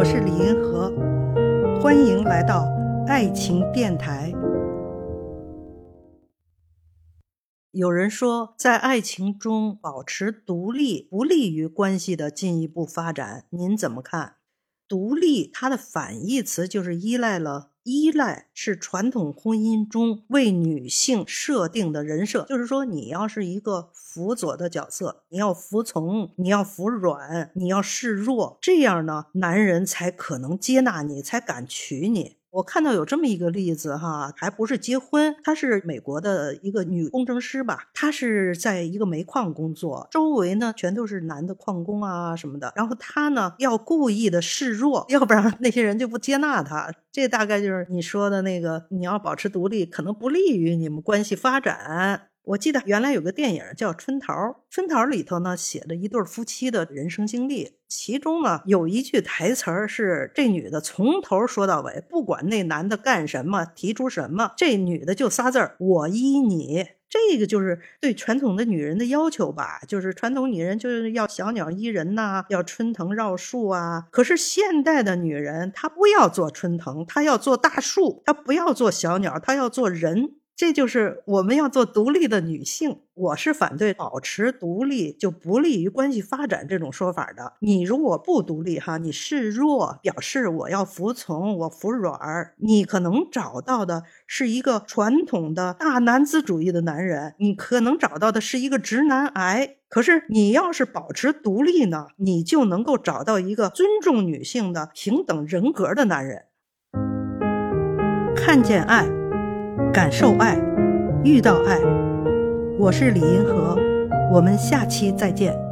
我是李银河，欢迎来到爱情电台。有人说，在爱情中保持独立不利于关系的进一步发展，您怎么看？独立它的反义词就是依赖了。依赖是传统婚姻中为女性设定的人设，就是说，你要是一个辅佐的角色，你要服从，你要服软，你要示弱，这样呢，男人才可能接纳你，才敢娶你。我看到有这么一个例子哈，还不是结婚，她是美国的一个女工程师吧，她是在一个煤矿工作，周围呢全都是男的矿工啊什么的，然后她呢要故意的示弱，要不然那些人就不接纳她。这大概就是你说的那个，你要保持独立，可能不利于你们关系发展。我记得原来有个电影叫《春桃》，《春桃》里头呢写了一对夫妻的人生经历，其中呢有一句台词儿是这女的从头说到尾，不管那男的干什么，提出什么，这女的就仨字儿：我依你。这个就是对传统的女人的要求吧，就是传统女人就是要小鸟依人呐，要春藤绕树啊。可是现代的女人她不要做春藤，她要做大树，她不要做小鸟，她要做人。这就是我们要做独立的女性。我是反对保持独立就不利于关系发展这种说法的。你如果不独立哈，你示弱，表示我要服从，我服软，你可能找到的是一个传统的大男子主义的男人，你可能找到的是一个直男癌。可是你要是保持独立呢，你就能够找到一个尊重女性的平等人格的男人。看见爱。感受爱，遇到爱，我是李银河，我们下期再见。